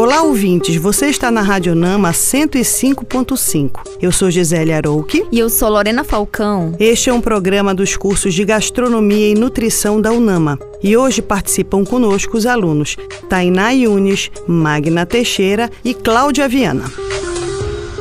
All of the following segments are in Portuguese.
Olá, ouvintes. Você está na Rádio Nama 105.5. Eu sou Gisele Arouque. E eu sou Lorena Falcão. Este é um programa dos cursos de Gastronomia e Nutrição da UNAMA. E hoje participam conosco os alunos Tainá Yunes, Magna Teixeira e Cláudia Viana.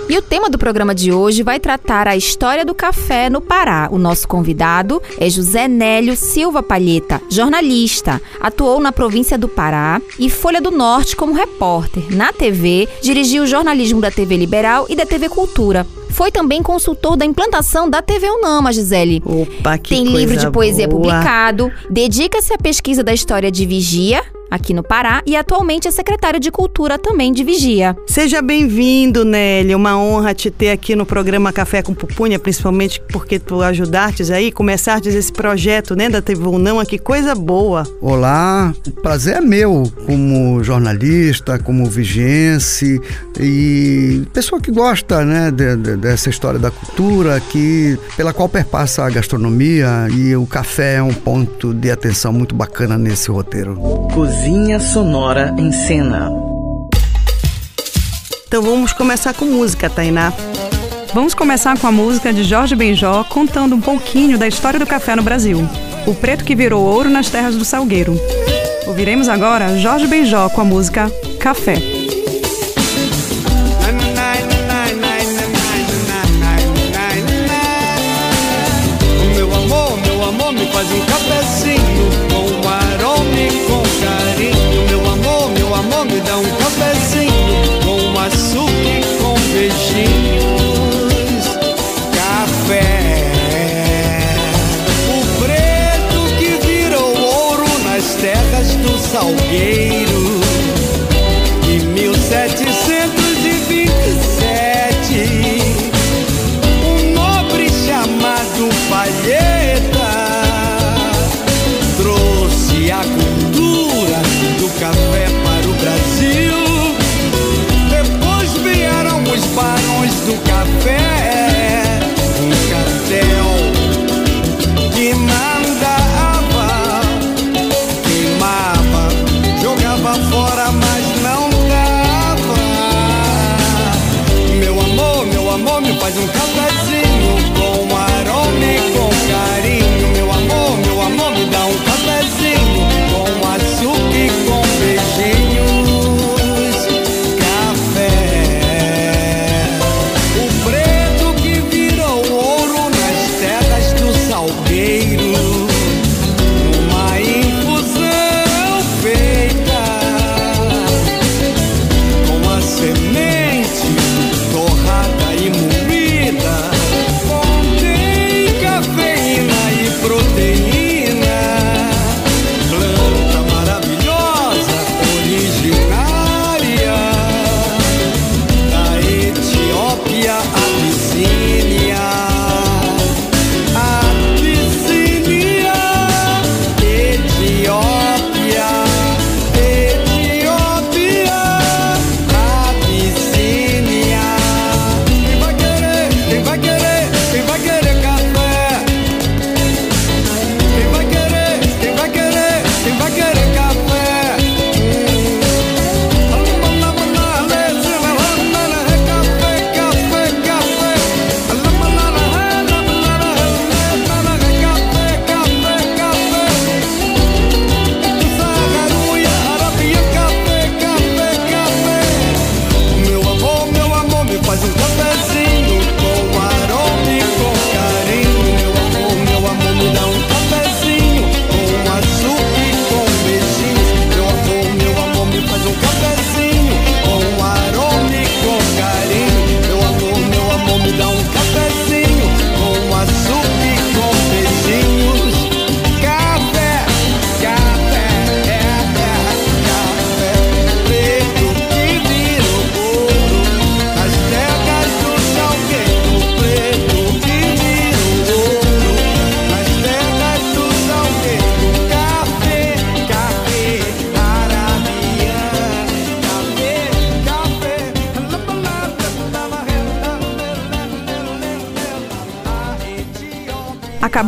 E o tema do programa de hoje vai tratar a história do café no Pará. O nosso convidado é José Nélio Silva Palheta, jornalista. Atuou na província do Pará e Folha do Norte como repórter. Na TV, dirigiu o jornalismo da TV Liberal e da TV Cultura. Foi também consultor da implantação da TV Unama, Gisele. Opa, que Tem livro de poesia boa. publicado, dedica-se à pesquisa da história de Vigia, aqui no Pará, e atualmente é secretário de Cultura também de Vigia. Seja bem-vindo, Nelly. Uma honra te ter aqui no programa Café com Pupunha, principalmente porque tu ajudaste aí, começaste esse projeto, né, da TV Unama. Que coisa boa. Olá, o prazer é meu como jornalista, como vigiense e pessoa que gosta né, de- de- dessa história da cultura que, pela qual perpassa a gastronomia e o café é um ponto de atenção muito bacana nesse roteiro. Cozinha Sonora em Cena. Então vamos começar com música, Tainá. Vamos começar com a música de Jorge Benjó contando um pouquinho da história do café no Brasil. O preto que virou ouro nas terras do Salgueiro. Ouviremos agora Jorge Benjó com a música Café. Salgueiro. Fora, mas não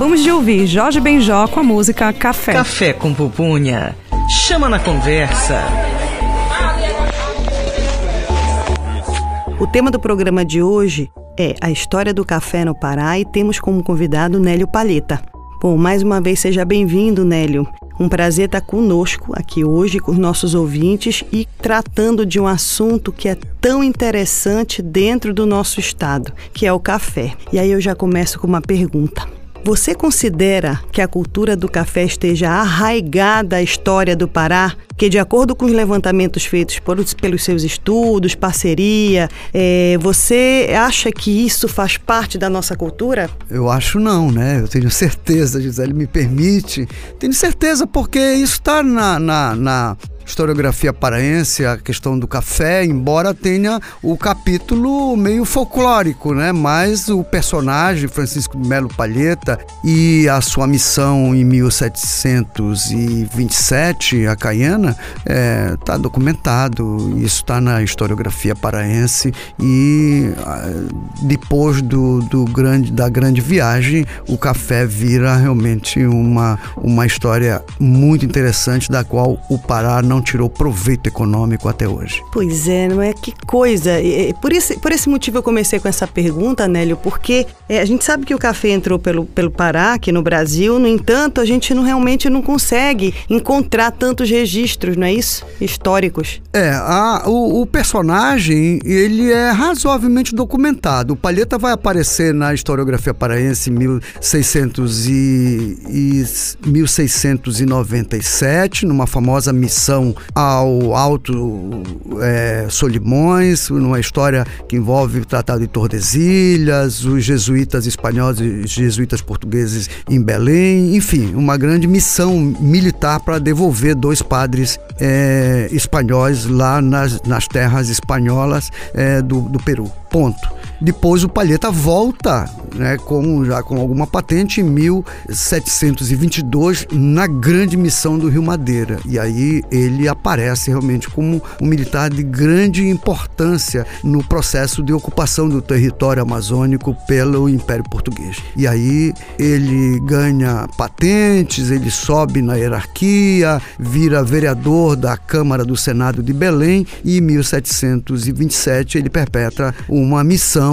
Acabamos de ouvir Jorge Benjó com a música Café. Café com pupunha. Chama na conversa. O tema do programa de hoje é a história do café no Pará e temos como convidado Nélio Palheta. Bom, mais uma vez seja bem-vindo, Nélio. Um prazer estar conosco aqui hoje com os nossos ouvintes e tratando de um assunto que é tão interessante dentro do nosso estado, que é o café. E aí eu já começo com uma pergunta. Você considera que a cultura do café esteja arraigada à história do Pará? Que, de acordo com os levantamentos feitos por, pelos seus estudos, parceria, é, você acha que isso faz parte da nossa cultura? Eu acho não, né? Eu tenho certeza, Gisele me permite. Tenho certeza porque isso está na, na, na historiografia paraense, a questão do café, embora tenha o capítulo meio folclórico, né? Mas o personagem Francisco Melo Palheta e a sua missão em 1727, a Caiana, está é, tá documentado. Isso está na historiografia paraense e depois do, do grande, da grande viagem, o café vira realmente uma, uma história muito interessante da qual o Pará não tirou proveito econômico até hoje. Pois é, não é? Que coisa. Por, esse, por esse motivo eu comecei com essa pergunta, Nélio, porque é, a gente sabe que o café entrou pelo, pelo Pará, aqui no Brasil, no entanto, a gente não, realmente não consegue encontrar tantos registros, não é isso? Históricos. É, a, o, o personagem, ele é razoavelmente documentado. O Palheta vai aparecer na historiografia paraense em 1600 e, e 1697, numa famosa missão ao Alto é, Solimões, numa história que envolve o Tratado de Tordesilhas, os jesuítas espanhóis e jesuítas portugueses em Belém, enfim, uma grande missão militar para devolver dois padres é, espanhóis lá nas, nas terras espanholas é, do, do Peru. Ponto. Depois o Palheta volta, né, com, já com alguma patente em 1722 na grande missão do Rio Madeira. E aí ele aparece realmente como um militar de grande importância no processo de ocupação do território amazônico pelo Império Português. E aí ele ganha patentes, ele sobe na hierarquia, vira vereador da Câmara do Senado de Belém e em 1727 ele perpetra uma missão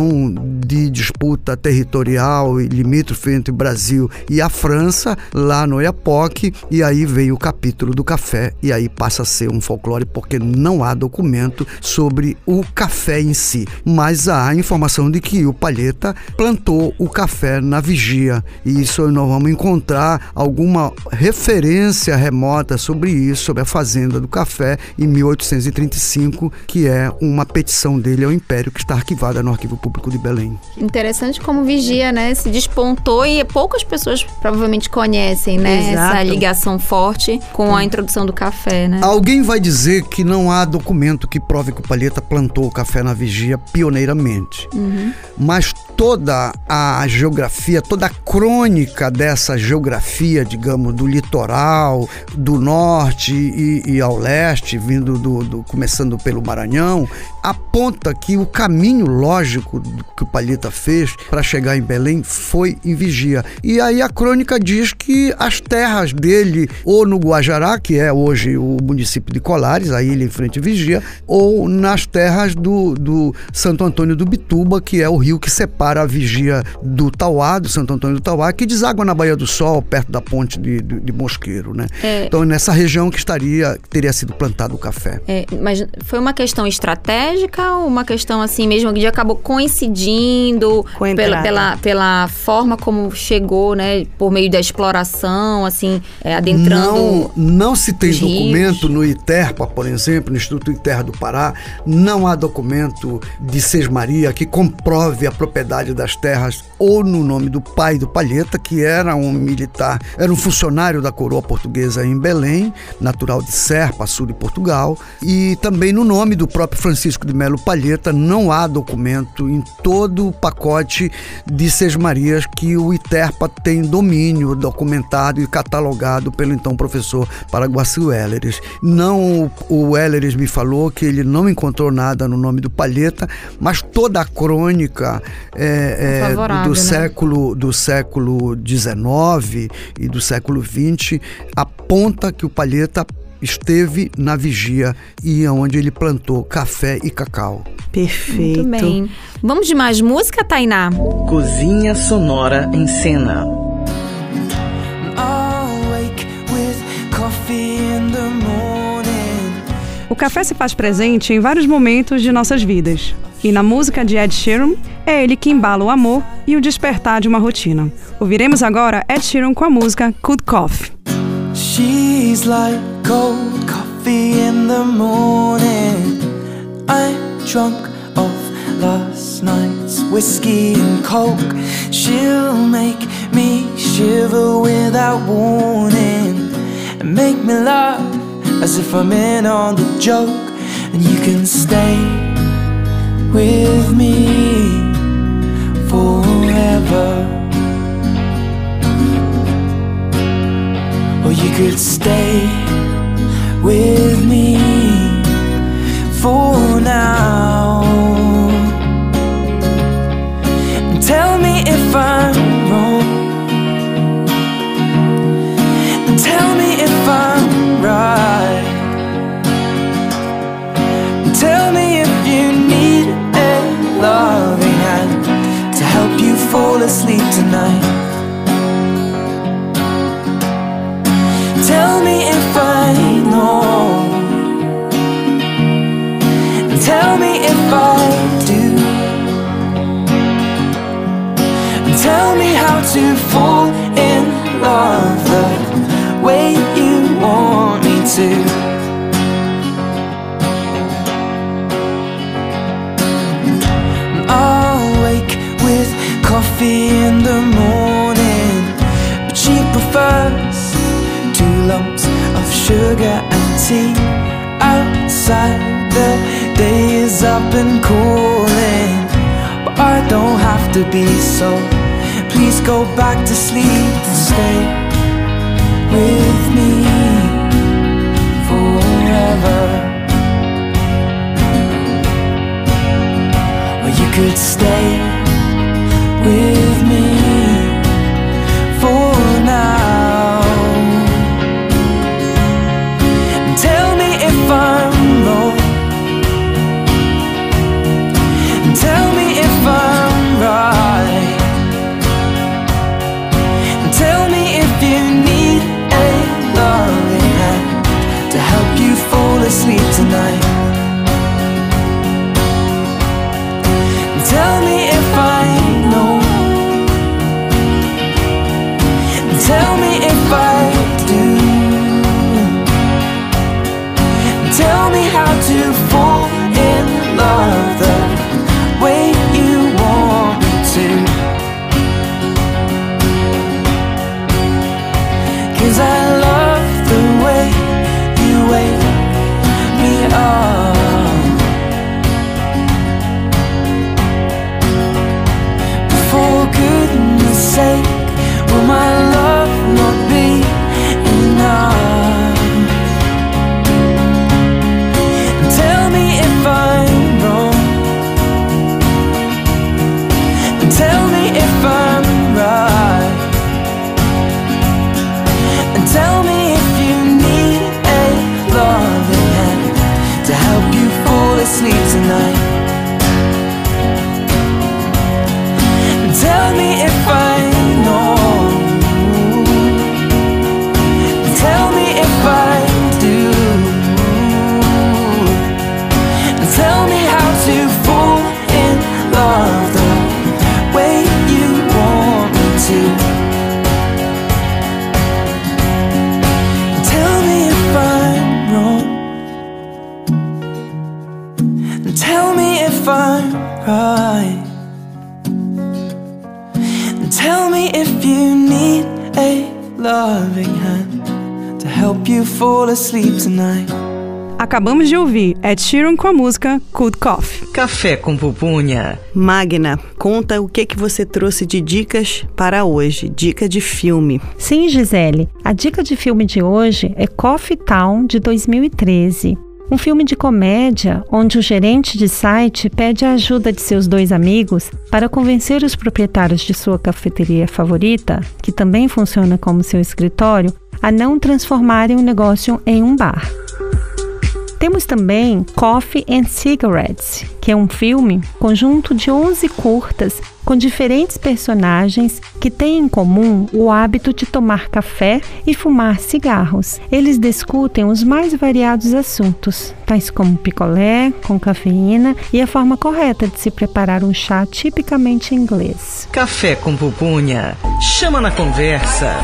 de disputa territorial e limítrofe entre Brasil e a França, lá no Iapoque, e aí veio o capítulo do café, e aí passa a ser um folclore porque não há documento sobre o café em si, mas há informação de que o Palheta plantou o café na vigia, e isso nós vamos encontrar alguma referência remota sobre isso, sobre a fazenda do café em 1835, que é uma petição dele ao Império que está arquivada no Arquivo Público de Belém. Interessante como Vigia, né, se despontou e poucas pessoas provavelmente conhecem, né, Exato. essa ligação forte com a introdução do café, né? Alguém vai dizer que não há documento que prove que o Palheta plantou o café na Vigia pioneiramente. Uhum. Mas toda a geografia, toda a crônica dessa geografia, digamos, do litoral, do norte e, e ao leste, vindo do, do, começando pelo Maranhão, aponta que o caminho lógico que o Palheta fez para chegar em Belém foi em Vigia. E aí a crônica diz que as terras dele, ou no Guajará, que é hoje o município de Colares, a ilha em frente Vigia, ou nas terras do, do Santo Antônio do Bituba, que é o rio que separa a Vigia do Tauá, do Santo Antônio do Tauá, que deságua na Baía do Sol, perto da ponte de, de, de Mosqueiro, né? É. Então, nessa região que estaria, que teria sido plantado o café. É, mas foi uma questão estratégica ou uma questão assim mesmo que acabou coincidindo pela, pela, pela forma como chegou, né? Por meio da exploração, assim, é, adentrando. Não, não se tem documento rios. no ITERPA, por exemplo, no Instituto ITER do Pará, não há documento de Sesmaria que comprove a propriedade das terras ou no nome do pai do Palheta, que era um militar, era um funcionário da coroa portuguesa em Belém, natural de Serpa, sul de Portugal, e também no nome do próprio Francisco de Melo Palheta, não há documento em todo o pacote de Sesmarias que o ITERPA tem domínio documentado e catalogado pelo então professor Paraguaci Welleres. Não, o Welleres me falou que ele não encontrou nada no nome do Palheta, mas toda a crônica é, é, é, do né? século do século XIX e do século XX aponta que o Palheta esteve na vigia e onde ele plantou café e cacau. Perfeito. Muito bem. Vamos de mais música, Tainá? Cozinha Sonora em Cena. O café se faz presente em vários momentos de nossas vidas. E na música de Ed Sheeran, é ele que embala o amor e o despertar de uma rotina. Ouviremos agora Ed Sheeran com a música Good Coffee. She's like cold coffee in the morning. Drunk off last night's whiskey and coke. She'll make me shiver without warning and make me laugh as if I'm in on the joke. And you can stay with me forever. Or you could stay with me for now. Tea outside. The day is up and calling, but I don't have to be so. Please go back to sleep and stay with me forever. Or you could stay Acabamos de ouvir Ed Sheeran com a música Good Coffee. Café com pupunha. Magna, conta o que que você trouxe de dicas para hoje. Dica de filme. Sim, Gisele. A dica de filme de hoje é Coffee Town de 2013. Um filme de comédia onde o gerente de site pede a ajuda de seus dois amigos para convencer os proprietários de sua cafeteria favorita, que também funciona como seu escritório, a não transformarem o negócio em um bar. Temos também Coffee and Cigarettes, que é um filme conjunto de 11 curtas com diferentes personagens que têm em comum o hábito de tomar café e fumar cigarros. Eles discutem os mais variados assuntos, tais como picolé com cafeína e a forma correta de se preparar um chá tipicamente inglês. Café com pupunha. Chama na conversa.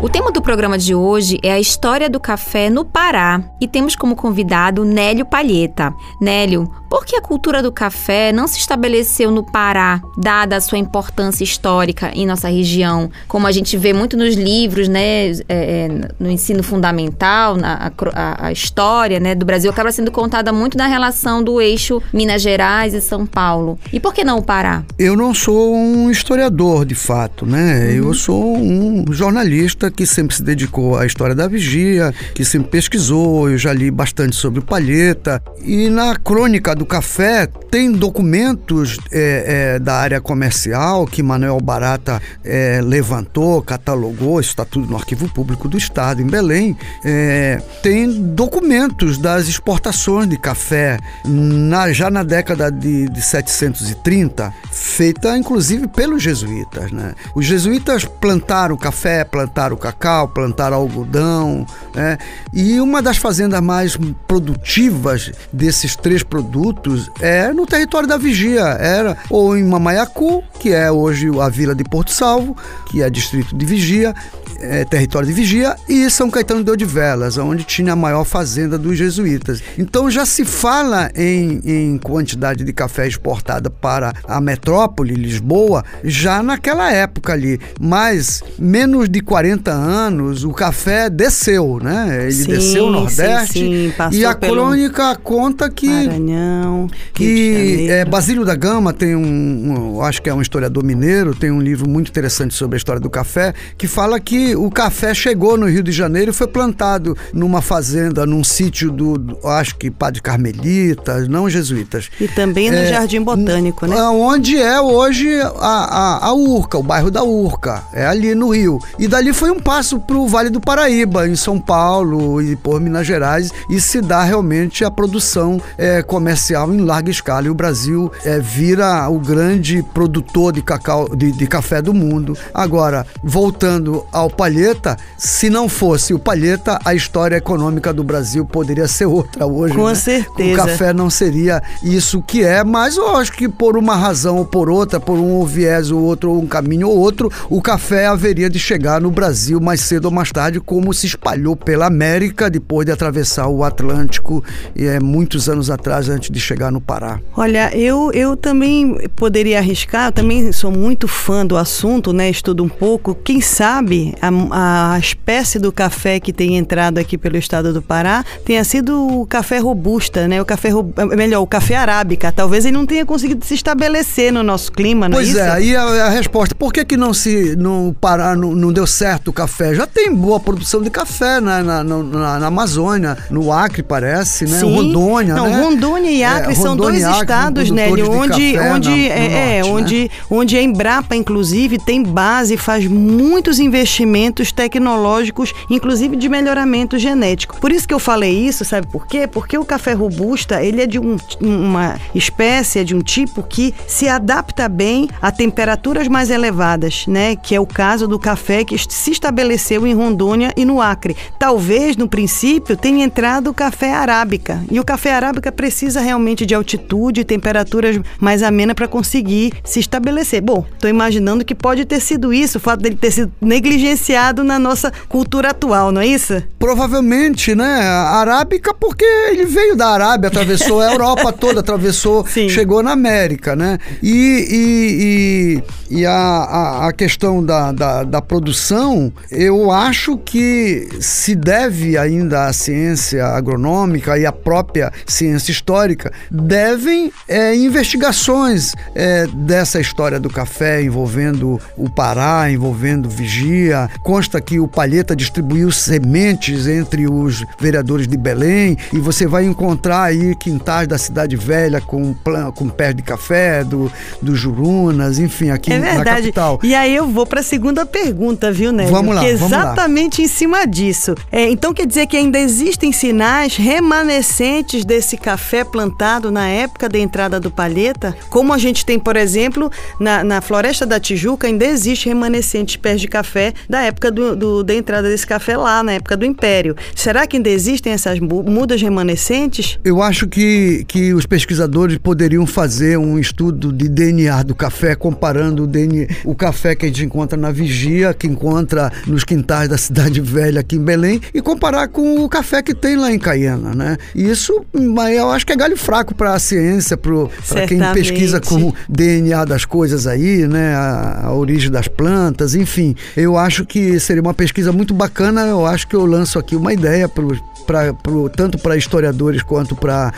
O tema do programa de hoje é a história do café no Pará e temos como convidado Nélio Palheta. Nélio, por que a cultura do café não se estabeleceu no Pará, dada a sua importância histórica em nossa região? Como a gente vê muito nos livros, né, é, é no ensino fundamental, na, a, a, história né, do Brasil acaba sendo contada muito na relação do eixo Minas Gerais e São Paulo. E por que não o Pará? Eu não sou um historiador, de fato, né? Uhum. Eu sou um jornalista que sempre se dedicou à história da vigia, que sempre pesquisou, eu já li bastante sobre o Palheta. E na crônica do café tem documentos é, é, da área comercial que Manuel Barata é, levantou, catalogou, isso está tudo no Arquivo Público do Estado, em Belém. É, tem documentos das exportações de café na, já na década de, de 730, feita inclusive pelos jesuítas. Né? Os jesuítas plantaram café, plantaram cacau, plantaram algodão, né? e uma das fazendas mais produtivas desses três produtos produtos é no território da Vigia. Era ou em Mamaiacu, que é hoje a vila de Porto Salvo, que é distrito de Vigia, é, território de Vigia, e São Caetano de Odivelas, onde tinha a maior fazenda dos jesuítas. Então já se fala em, em quantidade de café exportada para a metrópole, Lisboa, já naquela época ali. Mas menos de 40 anos, o café desceu, né? Ele sim, desceu o Nordeste. Sim, sim. e a crônica conta que. Maranhão, que é, Basílio da Gama tem um, um, acho que é um historiador mineiro, tem um livro muito interessante sobre a história do café, que fala que o café chegou no Rio de Janeiro e foi plantado numa fazenda, num sítio do, do acho que Padre Carmelitas, não jesuítas. E também no é, Jardim Botânico, né? Onde é hoje a, a, a, Urca, o bairro da Urca, é ali no Rio. E dali foi um passo para o Vale do Paraíba, em São Paulo e por Minas Gerais, e se dá realmente a produção é, comercial em larga escala. E o Brasil é, vira o grande produtor de cacau, de, de café do mundo. Agora, voltando ao Palheta, se não fosse o Palheta, a história econômica do Brasil poderia ser outra hoje. Com né? certeza. O café não seria isso que é, mas eu acho que por uma razão ou por outra, por um viés ou outro, um caminho ou outro, o café haveria de chegar no Brasil mais cedo ou mais tarde, como se espalhou pela América depois de atravessar o Atlântico e é muitos anos atrás antes de chegar no Pará. Olha, eu, eu também poderia arriscar, eu também sou muito fã do assunto, né? Estudo um pouco. Quem sabe a a, a espécie do café que tem entrado aqui pelo estado do Pará tenha sido o café robusta, né? O café, é melhor, o café arábica. Talvez ele não tenha conseguido se estabelecer no nosso clima, não pois é isso? Pois é, aí a, a, resposta, por que que não se, no Pará não, não, deu certo o café? Já tem boa produção de café na, na, na, na Amazônia, no Acre parece, né? Sim. Rondônia, não, né? Rondônia e Acre é, são Rondônia dois estados, Nélio, onde, onde, na, é, norte, onde, né? onde a Embrapa, inclusive, tem base, faz muitos investimentos tecnológicos, inclusive de melhoramento genético. Por isso que eu falei isso, sabe por quê? Porque o café robusta, ele é de um, uma espécie, é de um tipo que se adapta bem a temperaturas mais elevadas, né? Que é o caso do café que se estabeleceu em Rondônia e no Acre. Talvez, no princípio, tenha entrado o café arábica. E o café arábica precisa realmente de altitude e temperaturas mais amenas para conseguir se estabelecer. Bom, estou imaginando que pode ter sido isso, o fato dele ter sido negligenciado na nossa cultura atual, não é isso? Provavelmente, né? Arábica, porque ele veio da Arábia, atravessou a Europa toda, atravessou, Sim. chegou na América, né? E, e, e, e a, a, a, questão da, da, da, produção, eu acho que se deve ainda à ciência agronômica e à própria ciência histórica, devem é, investigações é, dessa história do café envolvendo o Pará, envolvendo Vigia. Consta que o Palheta distribuiu sementes entre os vereadores de Belém, e você vai encontrar aí quintais da cidade velha com, com pés de café, do, do Jurunas, enfim, aqui é na capital. E aí eu vou para a segunda pergunta, viu, Nélio? Vamos lá, que vamos exatamente lá. em cima disso. É, então quer dizer que ainda existem sinais remanescentes desse café plantado na época da entrada do palheta? Como a gente tem, por exemplo, na, na Floresta da Tijuca, ainda existe remanescentes pés de café da época do, do, da entrada desse café lá, na época do Império. Será que ainda existem essas mudas remanescentes? Eu acho que, que os pesquisadores poderiam fazer um estudo de DNA do café, comparando o, DNA, o café que a gente encontra na Vigia, que encontra nos quintais da Cidade Velha aqui em Belém, e comparar com o café que tem lá em Caiana, né? E isso, eu acho que é galho fraco para a ciência, para quem pesquisa com o DNA das coisas aí, né? A, a origem das plantas, enfim. Eu acho que seria uma pesquisa muito bacana. Eu acho que eu lanço aqui uma ideia para pra, pro, tanto para historiadores quanto para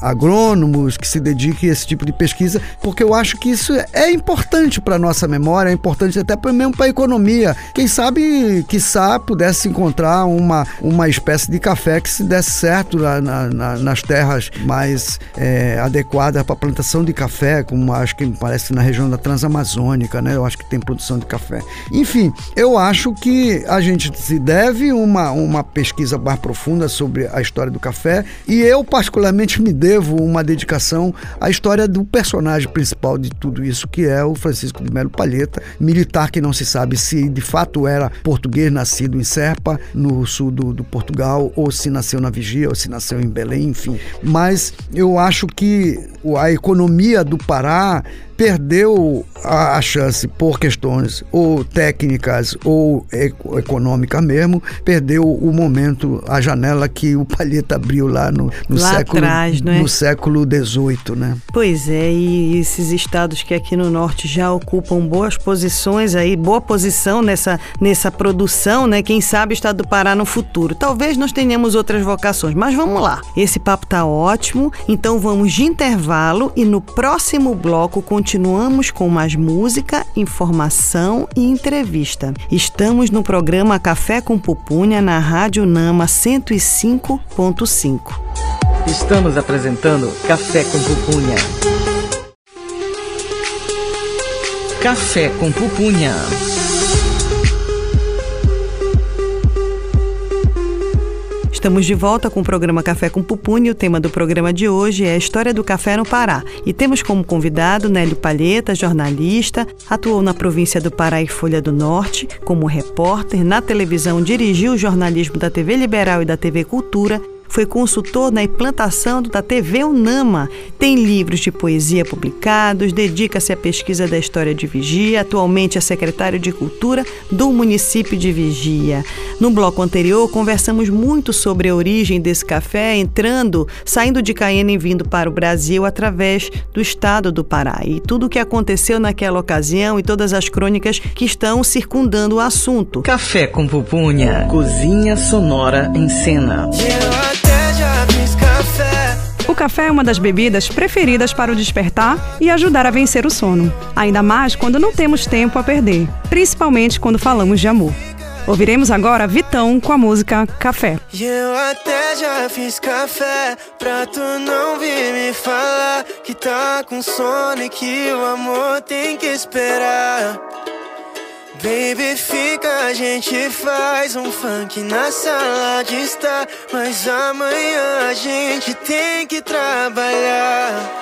agrônomos que se dediquem a esse tipo de pesquisa, porque eu acho que isso é importante para nossa memória, é importante até mesmo para a economia. Quem sabe, quiçá, pudesse encontrar uma, uma espécie de café que se desse certo na, na, nas terras mais é, adequadas para plantação de café, como acho que parece na região da Transamazônica, né? Eu acho que tem produção de café. Enfim, eu acho que a gente se deve uma, uma pesquisa pesquisa mais profunda sobre a história do café e eu, particularmente, me devo uma dedicação à história do personagem principal de tudo isso, que é o Francisco de Melo Palheta, militar que não se sabe se de fato era português nascido em Serpa, no sul do, do Portugal, ou se nasceu na Vigia, ou se nasceu em Belém, enfim. Mas eu acho que a economia do Pará perdeu a, chance por questões ou técnicas ou econômicas mesmo, perdeu o momento, a janela que o Palheta abriu lá no, no lá século atrás, é? no século XVIII, né? Pois é, e esses estados que aqui no norte já ocupam boas posições aí, boa posição nessa, nessa produção, né? Quem sabe o estado do Pará no futuro. Talvez nós tenhamos outras vocações, mas vamos lá. Esse papo tá ótimo, então vamos de intervalo e no próximo bloco continuamos continuamos com mais música, informação e entrevista. Estamos no programa Café com Pupunha na Rádio Nama 105.5. Estamos apresentando Café com Pupunha. Café com Pupunha. Estamos de volta com o programa Café com Pupunha. O tema do programa de hoje é a história do café no Pará. E temos como convidado Nélio Palheta, jornalista, atuou na província do Pará e Folha do Norte como repórter, na televisão dirigiu o jornalismo da TV Liberal e da TV Cultura foi consultor na implantação da TV Unama. Tem livros de poesia publicados, dedica-se à pesquisa da história de Vigia, atualmente é secretário de Cultura do município de Vigia. No bloco anterior, conversamos muito sobre a origem desse café, entrando, saindo de Caiena e vindo para o Brasil através do estado do Pará. E tudo o que aconteceu naquela ocasião e todas as crônicas que estão circundando o assunto. Café com pupunha, cozinha sonora em cena. Yeah café. É uma das bebidas preferidas para o despertar e ajudar a vencer o sono, ainda mais quando não temos tempo a perder, principalmente quando falamos de amor. Ouviremos agora Vitão com a música Café. Eu até já fiz café pra tu não vir me falar que tá com sono e que o amor tem que esperar. Baby, fica, a gente faz um funk na sala de estar. Mas amanhã a gente tem que trabalhar.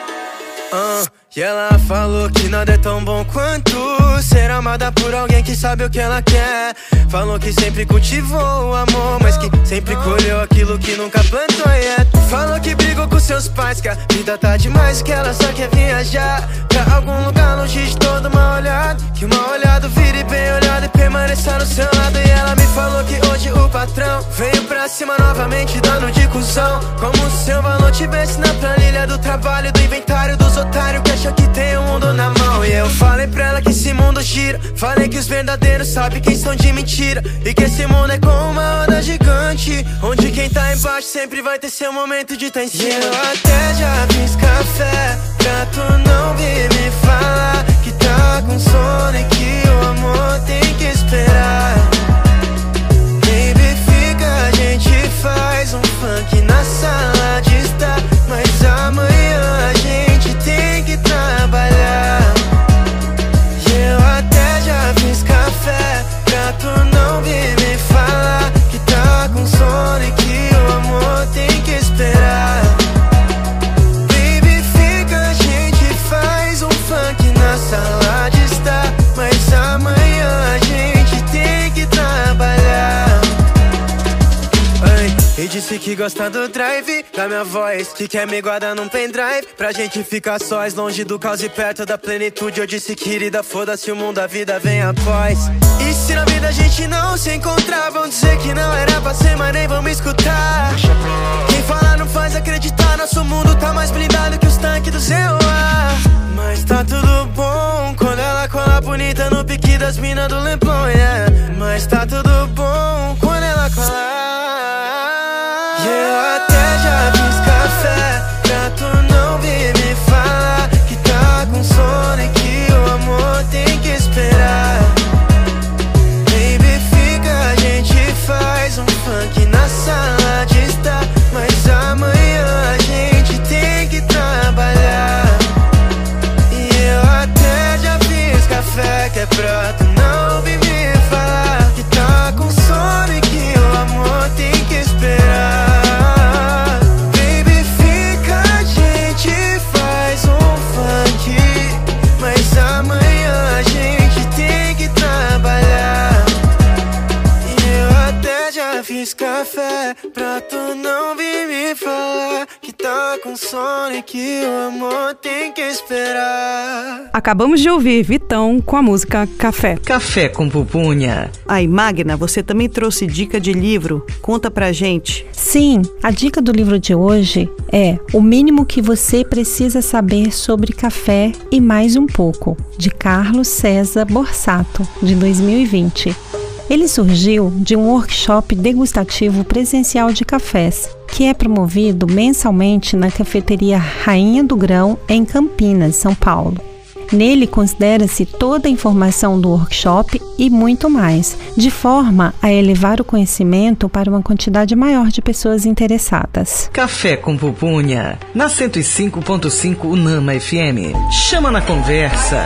Uh, e ela falou que nada é tão bom quanto ser amada por alguém que sabe o que ela quer. Falou que sempre cultivou o amor, mas que sempre colheu aquilo que nunca plantou. Yeah. Falou que brigou com seus pais, que a vida tá demais, que ela só quer viajar pra algum lugar longe de todo mal olhado. Que uma olhada vire bem olhado e permaneça no seu lado. E ela me falou que hoje o patrão veio pra cima novamente, dando de cuzão. Como se o valor tivesse na planilha do trabalho, do inventário dos otários que acha que tem o mundo na mão. E eu falei pra ela que esse mundo gira. Falei que os verdadeiros sabem quem são de mentira. E que esse mundo é como uma roda gigante. Onde quem tá embaixo sempre vai ter seu momento de cima. E eu até já fiz café pra tu não vir me falar que tá com sono e que o amor tem que esperar. Baby, disse que gosta do drive da minha voz. Que quer me guardar num pendrive pra gente ficar sós, longe do caos e perto da plenitude. Eu disse, querida, foda-se o mundo, a vida vem após. E se na vida a gente não se encontrar, vão dizer que não era pra ser, mas nem vamos escutar. Quem fala não faz acreditar, nosso mundo tá mais blindado que os tanques do seu ar. Mas tá tudo bom quando ela cola bonita no pique das minas do Leblon, yeah. Mas tá tudo bom quando ela cola. Eu até já fiz café que o amor tem que esperar. Acabamos de ouvir Vitão com a música Café. Café com pupunha. Aí, Magna, você também trouxe dica de livro. Conta pra gente. Sim, a dica do livro de hoje é O mínimo que você precisa saber sobre café e mais um pouco, de Carlos César Borsato, de 2020. Ele surgiu de um workshop degustativo presencial de cafés, que é promovido mensalmente na cafeteria Rainha do Grão, em Campinas, São Paulo. Nele considera-se toda a informação do workshop e muito mais, de forma a elevar o conhecimento para uma quantidade maior de pessoas interessadas. Café com pupunha. Na 105.5 Unama FM. Chama na conversa.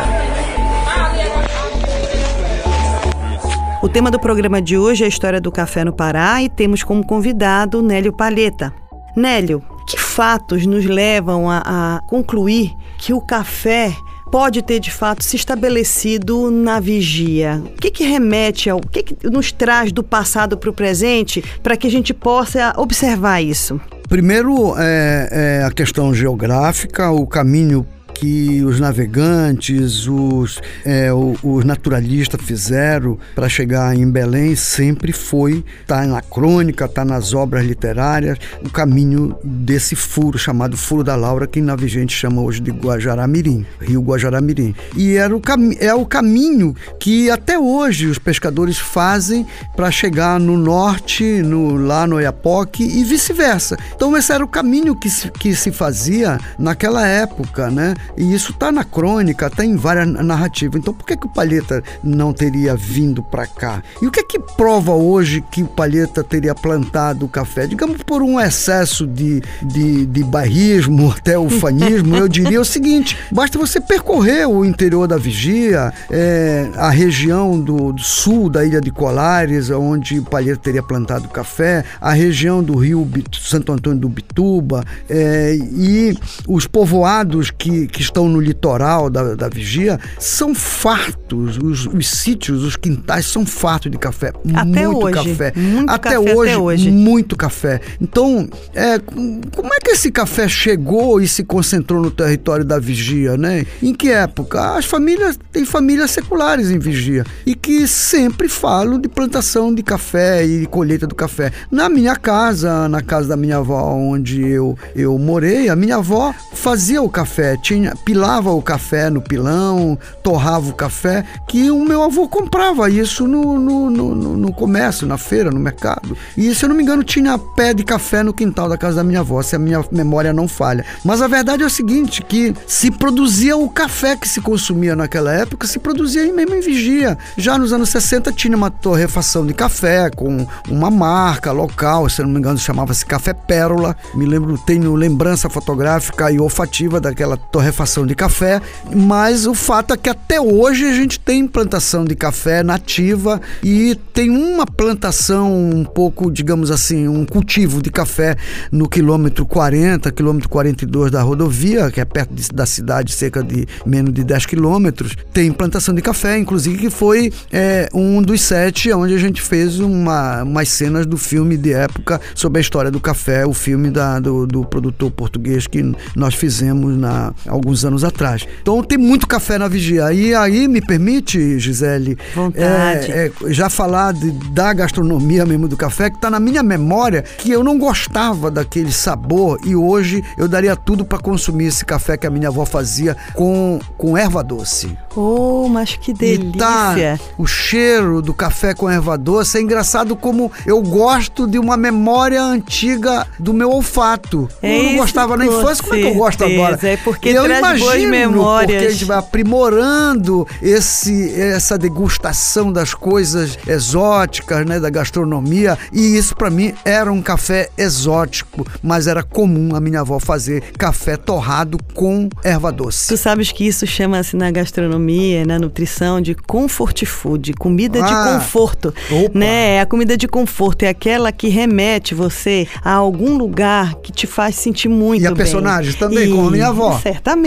O tema do programa de hoje é a história do café no Pará e temos como convidado Nélio Palheta. Nélio, que fatos nos levam a, a concluir que o café pode ter de fato se estabelecido na vigia? O que, que remete ao. O que, que nos traz do passado para o presente para que a gente possa observar isso? Primeiro é, é a questão geográfica, o caminho que os navegantes, os, é, os naturalistas fizeram para chegar em Belém sempre foi, está na crônica, está nas obras literárias, o caminho desse furo chamado Furo da Laura, que na vigente chama hoje de Guajará-Mirim, Rio Guajará-Mirim. E era o é o caminho que até hoje os pescadores fazem para chegar no norte, no, lá no Oiapoque e vice-versa. Então esse era o caminho que se, que se fazia naquela época, né? E isso está na crônica, está em várias narrativas. Então por que, que o Palheta não teria vindo para cá? E o que é que prova hoje que o Palheta teria plantado o café? Digamos por um excesso de, de, de bairrismo, até ufanismo, eu diria o seguinte: basta você percorrer o interior da Vigia, é, a região do, do, sul da ilha de Colares, onde o Palheta teria plantado café, a região do rio Santo Antônio do Bituba, é, e os povoados que, que estão no litoral da, da Vigia são fartos, os, os sítios, os quintais são fartos de café. Até muito hoje. café. Muito até, café hoje, até hoje. muito café. Então, é, como é que esse café chegou e se concentrou no território da Vigia, né? Em que época? As famílias, tem famílias seculares em Vigia e que sempre falam de plantação de café e colheita do café. Na minha casa, na casa da minha avó, onde eu, eu morei, a minha avó fazia o café, tinha pilava o café no pilão, torrava o café, que o meu avô comprava isso no, no, no, no comércio, na feira, no mercado. E se eu não me engano, tinha pé de café no quintal da casa da minha avó, se a minha memória não falha. Mas a verdade é o seguinte, que se produzia o café que se consumia naquela época, se produzia aí mesmo em Vigia. Já nos anos 60 tinha uma torrefação de café com uma marca local, se eu não me engano chamava-se Café Pérola. Me lembro, tenho lembrança fotográfica e olfativa daquela torrefação torrefação de café, mas o fato é que até hoje a gente tem plantação de café nativa e tem uma plantação um pouco, digamos assim, um cultivo de café no quilômetro 40, quilômetro 42 da rodovia, que é perto de, da cidade, cerca de menos de 10 quilômetros. Tem plantação de café, inclusive, que foi é, um dos sete onde a gente fez uma, umas cenas do filme de época sobre a história do café, o filme da, do, do produtor português que nós fizemos na, alguns anos atrás. Então tem muito café na vigia. E aí me permite, Gisele, Vontade. É, é, já falar de, da gastronomia mesmo do café, que está na minha memória, que eu não gostava daquele sabor e hoje eu daria tudo para consumir esse café que a minha avó fazia com, com erva doce. Oh, mas que delícia! E tá o cheiro do café com erva doce. É engraçado como eu gosto de uma memória antiga do meu olfato. É eu não gostava na infância, como é que eu gosto agora? É porque eu traz imagino, boas memórias. Porque a gente vai aprimorando esse, essa degustação das coisas exóticas, né, da gastronomia. E isso para mim era um café exótico, mas era comum a minha avó fazer café torrado com erva doce. Tu sabes que isso chama-se na gastronomia, na nutrição de comfort food, comida Ah, de conforto, opa. né? A comida de conforto é aquela que remete você a algum lugar que te faz sentir muito E a bem. personagens também, como a minha avó. Certamente.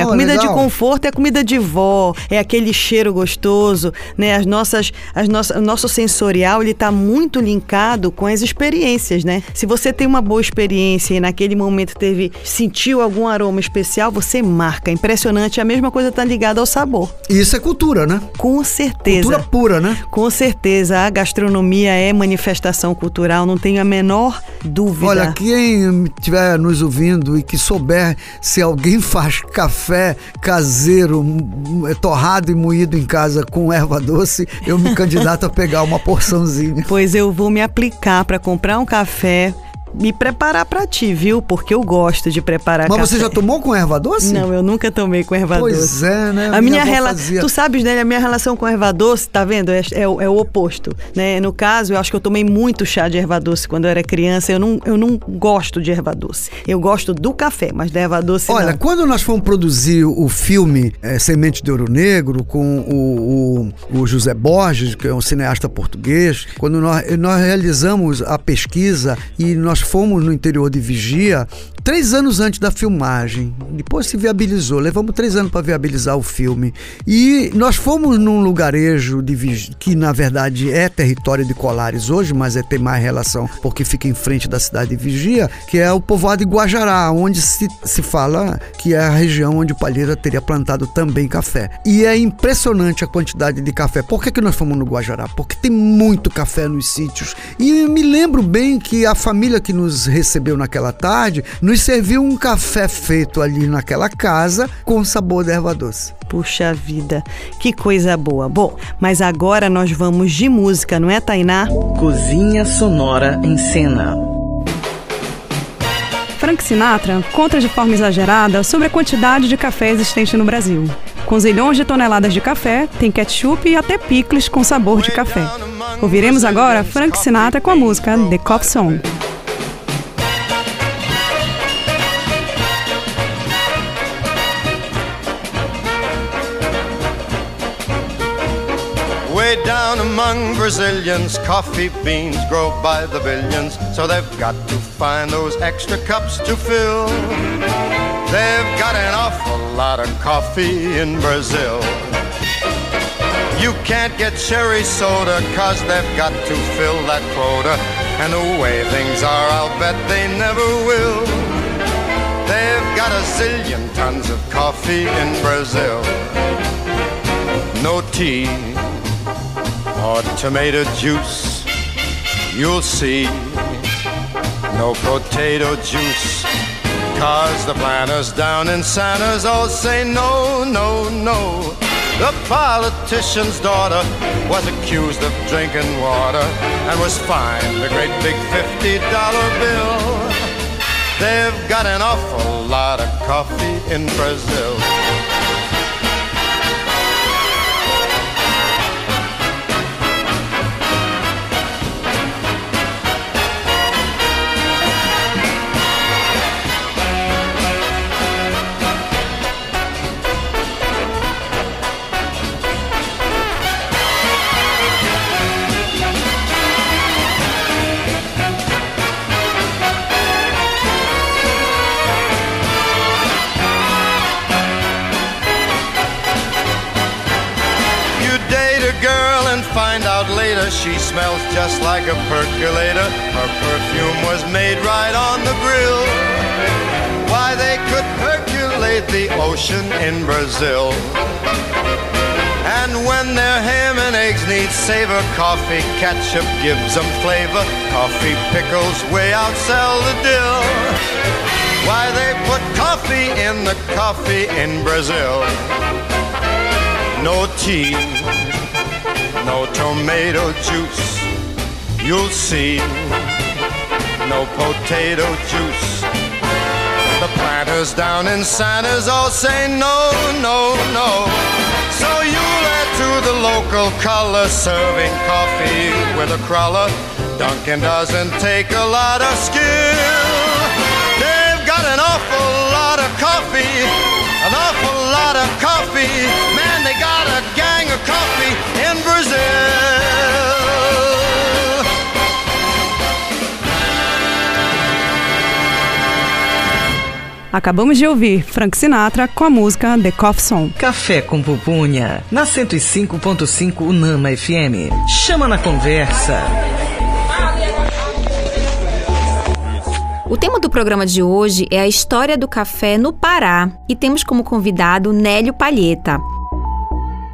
A Oh, comida de legal. conforto é a comida de vó, é aquele cheiro gostoso, né? As nossas, as nossas, o nosso sensorial ele está muito linkado com as experiências, né? Se você tem uma boa experiência e naquele momento teve sentiu algum aroma especial, você marca. Impressionante. A mesma coisa está ligada ao sabor. E isso é cultura, né? Com certeza. Cultura pura, né? Com certeza, a gastronomia é manifestação cultural, não tenho a menor dúvida. Olha, quem estiver nos ouvindo e que souber se alguém faz café caseiro, m- torrado e moído em casa com erva doce, eu me candidato a pegar uma porçãozinha. Pois eu vou me aplicar para comprar um café, me preparar para ti, viu? Porque eu gosto de preparar Mas café. você já tomou com erva doce? Não, eu nunca tomei com erva Pois doce. é, né? A minha, avó relação, tu sabes, né? A minha relação com erva doce, tá vendo? É, é o- é o oposto, né? No caso, eu acho que eu tomei muito chá de erva doce quando eu era criança. Eu não, eu não gosto de erva doce. Eu gosto do café, mas da erva doce Olha, não. quando nós fomos produzir o filme eh, Semente de Ouro Negro com o, o- o José Borges, que é um cineasta português, quando nós, nós realizamos a pesquisa e nós fomos no interior de Vigia, três anos antes da filmagem, depois se viabilizou, levamos três anos para viabilizar o filme. E nós fomos num lugarejo de Vigia, que na verdade é território de Colares hoje, mas é, tem mais relação porque fica em frente da cidade de Vigia, que é o povoado de Guajará, onde se, se fala que é a região onde o Palheira teria plantado também café. E é impressionante a quantidade de café. Por que, que nós fomos no Guajará? Porque tem muito café nos sítios. E me lembro bem que a família que nos recebeu naquela tarde nos serviu um café feito ali naquela casa com sabor de erva doce. Puxa vida, que coisa boa. Bom, mas agora nós vamos de música, não é, Tainá? Cozinha Sonora em Cena. Frank Sinatra conta de forma exagerada sobre a quantidade de café existente no Brasil. Com zilhões de toneladas de café, tem ketchup e até picles com sabor de café. Ouviremos agora Frank Sinatra com a música The Coffee Song. Among Brazilians, coffee beans grow by the billions, so they've got to find those extra cups to fill. They've got an awful lot of coffee in Brazil. You can't get cherry soda, cause they've got to fill that quota. And the way things are, I'll bet they never will. They've got a zillion tons of coffee in Brazil. No tea or tomato juice, you'll see. No potato juice, cause the planters down in Santa's all say no, no, no. The politician's daughter was accused of drinking water and was fined a great big $50 bill. They've got an awful lot of coffee in Brazil. And she smells just like a percolator. Her perfume was made right on the grill. Why they could percolate the ocean in Brazil. And when their ham and eggs need savor, coffee ketchup gives them flavor. Coffee pickles way outsell the dill. Why they put coffee in the coffee in Brazil. No tea, tomato juice. You'll see, no potato juice. The planters down in Santa's all say no, no, no. So you'll add to the local color, serving coffee with a crawler. Dunkin' doesn't take a lot of skill. They've got an awful lot of coffee, an awful lot of coffee. Man, they got a gang of coffee in Brazil. Acabamos de ouvir Frank Sinatra com a música The Coffee Song. Café com pupunha, na 105.5 Unama FM. Chama na conversa. O tema do programa de hoje é a história do café no Pará e temos como convidado Nélio Palheta.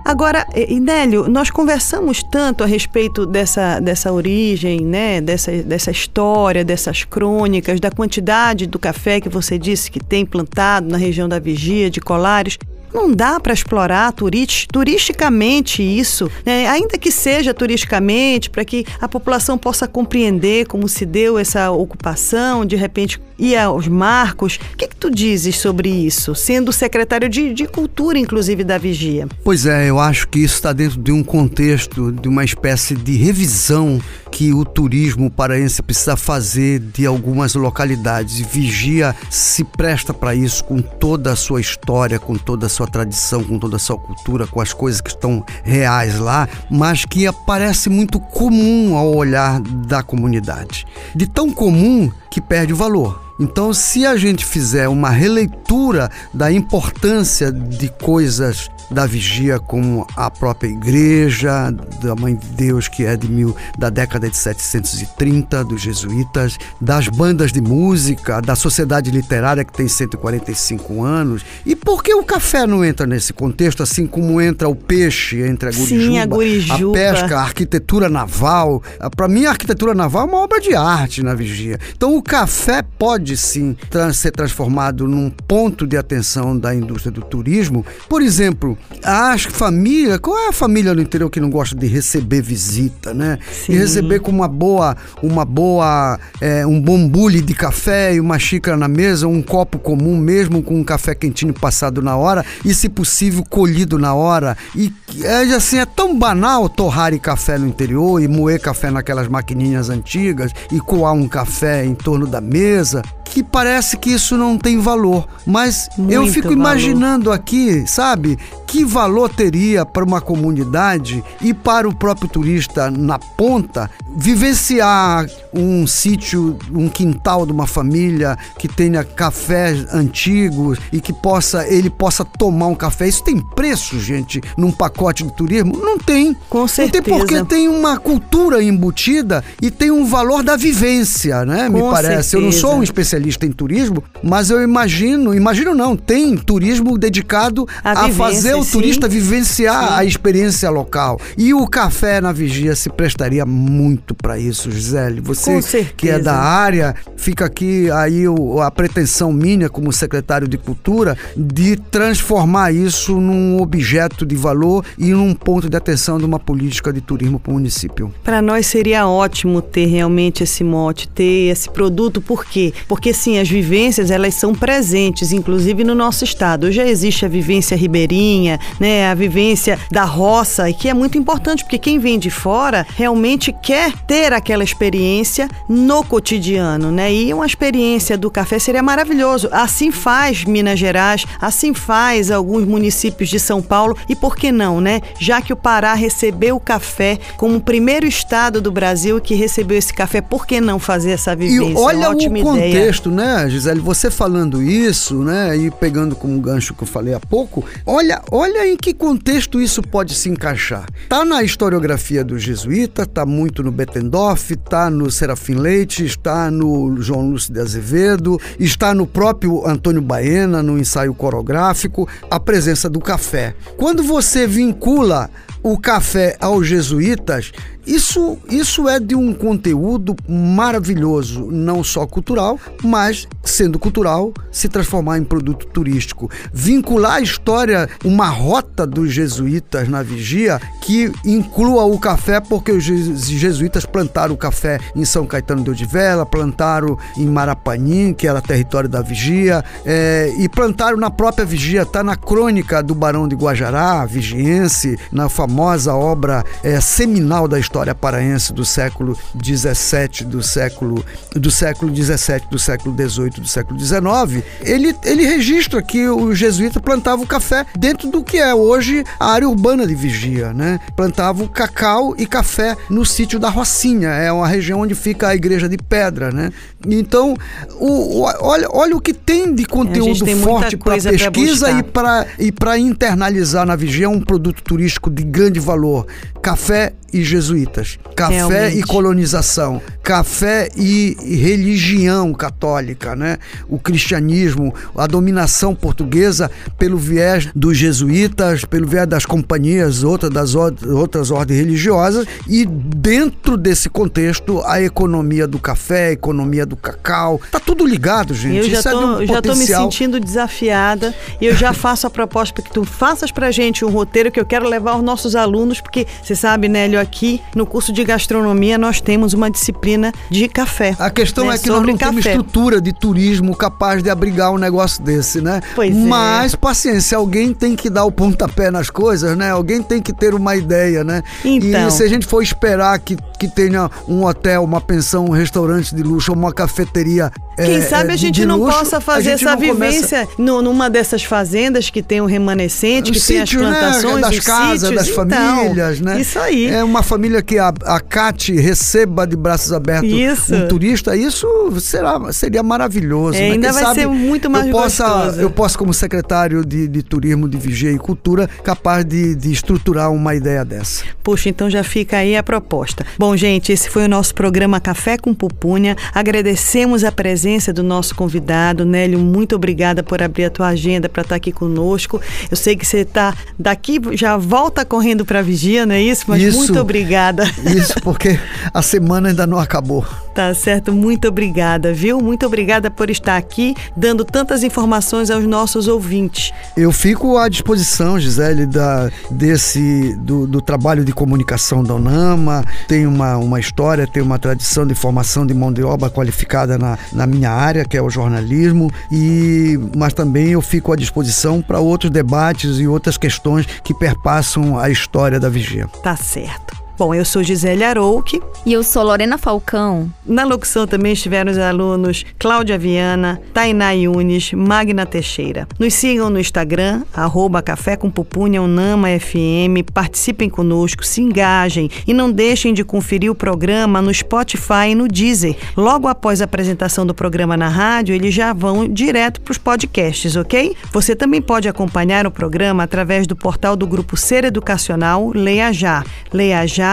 Agora, Inélio, nós conversamos tanto a respeito dessa, dessa origem, né, dessa, dessa história, dessas crônicas, da quantidade do café que você disse que tem plantado na região da Vigia, de Colares. Não dá para explorar turisticamente isso, né? ainda que seja turisticamente, para que a população possa compreender como se deu essa ocupação, de repente ir aos marcos. O que, que tu dizes sobre isso, sendo secretário de, de Cultura, inclusive, da Vigia? Pois é, eu acho que isso está dentro de um contexto, de uma espécie de revisão que o turismo paraense precisa fazer de algumas localidades. Vigia se presta para isso com toda a sua história, com toda a sua tradição, com toda a sua cultura, com as coisas que estão reais lá, mas que aparece muito comum ao olhar da comunidade. De tão comum que perde o valor. Então, se a gente fizer uma releitura da importância de coisas da vigia como a própria igreja da Mãe de Deus que é de mil da década de 730 dos jesuítas, das bandas de música, da sociedade literária que tem 145 anos. E por que o café não entra nesse contexto assim como entra o peixe entre a gurijuba, Sim, a, gurijuba. a pesca, a arquitetura naval? Para mim a arquitetura naval é uma obra de arte na vigia. Então o café pode sim ser transformado num ponto de atenção da indústria do turismo. Por exemplo, as famílias, qual é a família no interior que não gosta de receber visita, né? Sim. E receber com uma boa, uma boa, é, um bom bule de café e uma xícara na mesa, um copo comum mesmo com um café quentinho passado na hora e, se possível, colhido na hora. E é assim, é tão banal torrar café no interior e moer café naquelas maquininhas antigas e coar um café em torno da mesa que parece que isso não tem valor. Mas Muito eu fico valor. imaginando aqui, sabe, que valor teria para uma comunidade e para o próprio turista na ponta vivenciar um sítio, um quintal de uma família que tenha cafés antigos e que possa ele possa tomar um café. Isso tem preço, gente, num pacote de turismo? Não tem. Com Não tem certeza. porque tem uma cultura embutida e tem um valor da vivência, né? Me Com parece. Eu não sou certeza. um especialista em turismo, mas eu imagino, imagino não, tem turismo dedicado A a, fazer o sim. turista vivenciar Sim. a experiência local. E o café na vigia se prestaria muito para isso, Gisele. Você que é da área, fica aqui aí a pretensão minha como secretário de cultura de transformar isso num objeto de valor e num ponto de atenção de uma política de turismo para o município. Para nós seria ótimo ter realmente esse mote, ter esse produto, por quê? Porque sim, as vivências elas são presentes, inclusive no nosso estado. Já existe a vivência ribeirinha, né, a vivência da roça, e que é muito importante, porque quem vem de fora realmente quer ter aquela experiência no cotidiano, né? E uma experiência do café seria maravilhoso. Assim faz Minas Gerais, assim faz alguns municípios de São Paulo, e por que não, né? Já que o Pará recebeu o café como o primeiro estado do Brasil que recebeu esse café, por que não fazer essa vivência? E olha o Ótima ideia. Contexto, né, Gisele? Você falando isso, né, e pegando como gancho que eu falei há pouco, olha, olha em que contexto isso pode se encaixar. Tá na historiografia do jesuíta, tá muito no Bettendorf, tá no Serafim Leite, está no João Lúcio de Azevedo, está no próprio Antônio Baena, no ensaio corográfico, a presença do café. Quando você vincula o café aos jesuítas, isso, isso é de um conteúdo maravilhoso, não só cultural, mas sendo cultural, se transformar em produto turístico. Vincular a história, uma rota dos jesuítas na vigia que inclua o café, porque os jesuítas plantaram o café em São Caetano de Odivela, plantaram em Marapanim, que era território da vigia, é, e plantaram na própria vigia, está na crônica do Barão de Guajará, vigiense, na famosa obra é, seminal da história história paraense do século XVII, do século do século XVII, do século XVIII, do século XIX, ele, ele registra que o jesuíta plantava o café dentro do que é hoje a área urbana de Vigia, né? Plantava o cacau e café no sítio da Rocinha, é uma região onde fica a igreja de pedra, né? Então, o, o olha, olha o que tem de conteúdo tem forte para pesquisa e para e para internalizar na Vigia um produto turístico de grande valor, café e jesuítas, café Realmente. e colonização, café e religião católica, né? O cristianismo, a dominação portuguesa pelo viés dos jesuítas, pelo viés das companhias, outras das outras ordens religiosas e dentro desse contexto a economia do café, a economia do cacau, tá tudo ligado, gente. Eu já Isso é tô, é um já tô me sentindo desafiada e eu já faço a proposta para que tu faças pra gente um roteiro que eu quero levar aos nossos alunos, porque você sabe, Nélio, aqui no curso de gastronomia nós temos uma disciplina de café. A questão né? é que nós não café. temos estrutura de turismo capaz de abrigar um negócio desse, né? Pois Mas, é. paciência, alguém tem que dar o pontapé nas coisas, né? Alguém tem que ter uma ideia, né? Então. E se a gente for esperar que, que tenha um hotel, uma pensão, um restaurante de luxo, uma cafeteria quem é, sabe a gente não luxo, possa fazer essa vivência começa... no, numa dessas fazendas que tem o um remanescente, que sítio, tem as né? plantações, né? das casas, sítios, das então, famílias, né? Isso aí. É uma família que a, acate, receba de braços abertos isso. um turista, isso será, seria maravilhoso. É, né? ainda Quem vai sabe, ser muito mais eu possa, gostoso. Eu posso, como secretário de, de Turismo, de Vigia e Cultura, capaz de, de estruturar uma ideia dessa. Puxa, então já fica aí a proposta. Bom, gente, esse foi o nosso programa Café com Pupunha. Agradecemos a presença do nosso convidado. Nélio, muito obrigada por abrir a tua agenda para estar tá aqui conosco. Eu sei que você está daqui, já volta correndo para a vigia, não é isso? Mas isso, muito obrigada. Isso, porque a semana ainda não acabou. Tá certo, muito obrigada, viu? Muito obrigada por estar aqui dando tantas informações aos nossos ouvintes. Eu fico à disposição, Gisele, da, desse do, do trabalho de comunicação da UNAMA. Tem uma, uma história, tem uma tradição de formação de mão de obra qualificada na, na minha área, que é o jornalismo, e mas também eu fico à disposição para outros debates e outras questões que perpassam a história da vigia. Tá certo. Bom, eu sou Gisele Arouque. E eu sou Lorena Falcão. Na locução também estiveram os alunos Cláudia Viana, Tainá Yunes, Magna Teixeira. Nos sigam no Instagram, arroba Café com Pupunha Unama FM, participem conosco, se engajem e não deixem de conferir o programa no Spotify e no Deezer. Logo após a apresentação do programa na rádio, eles já vão direto para os podcasts, ok? Você também pode acompanhar o programa através do portal do Grupo Ser Educacional Leia Já. Leia Já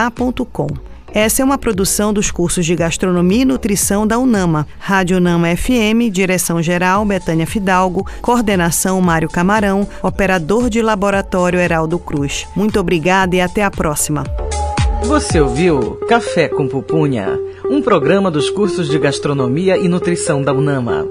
essa é uma produção dos cursos de Gastronomia e Nutrição da UNAMA. Rádio UNAMA FM, direção-geral Betânia Fidalgo, coordenação Mário Camarão, operador de laboratório Heraldo Cruz. Muito obrigada e até a próxima. Você ouviu Café com Pupunha, um programa dos cursos de Gastronomia e Nutrição da UNAMA.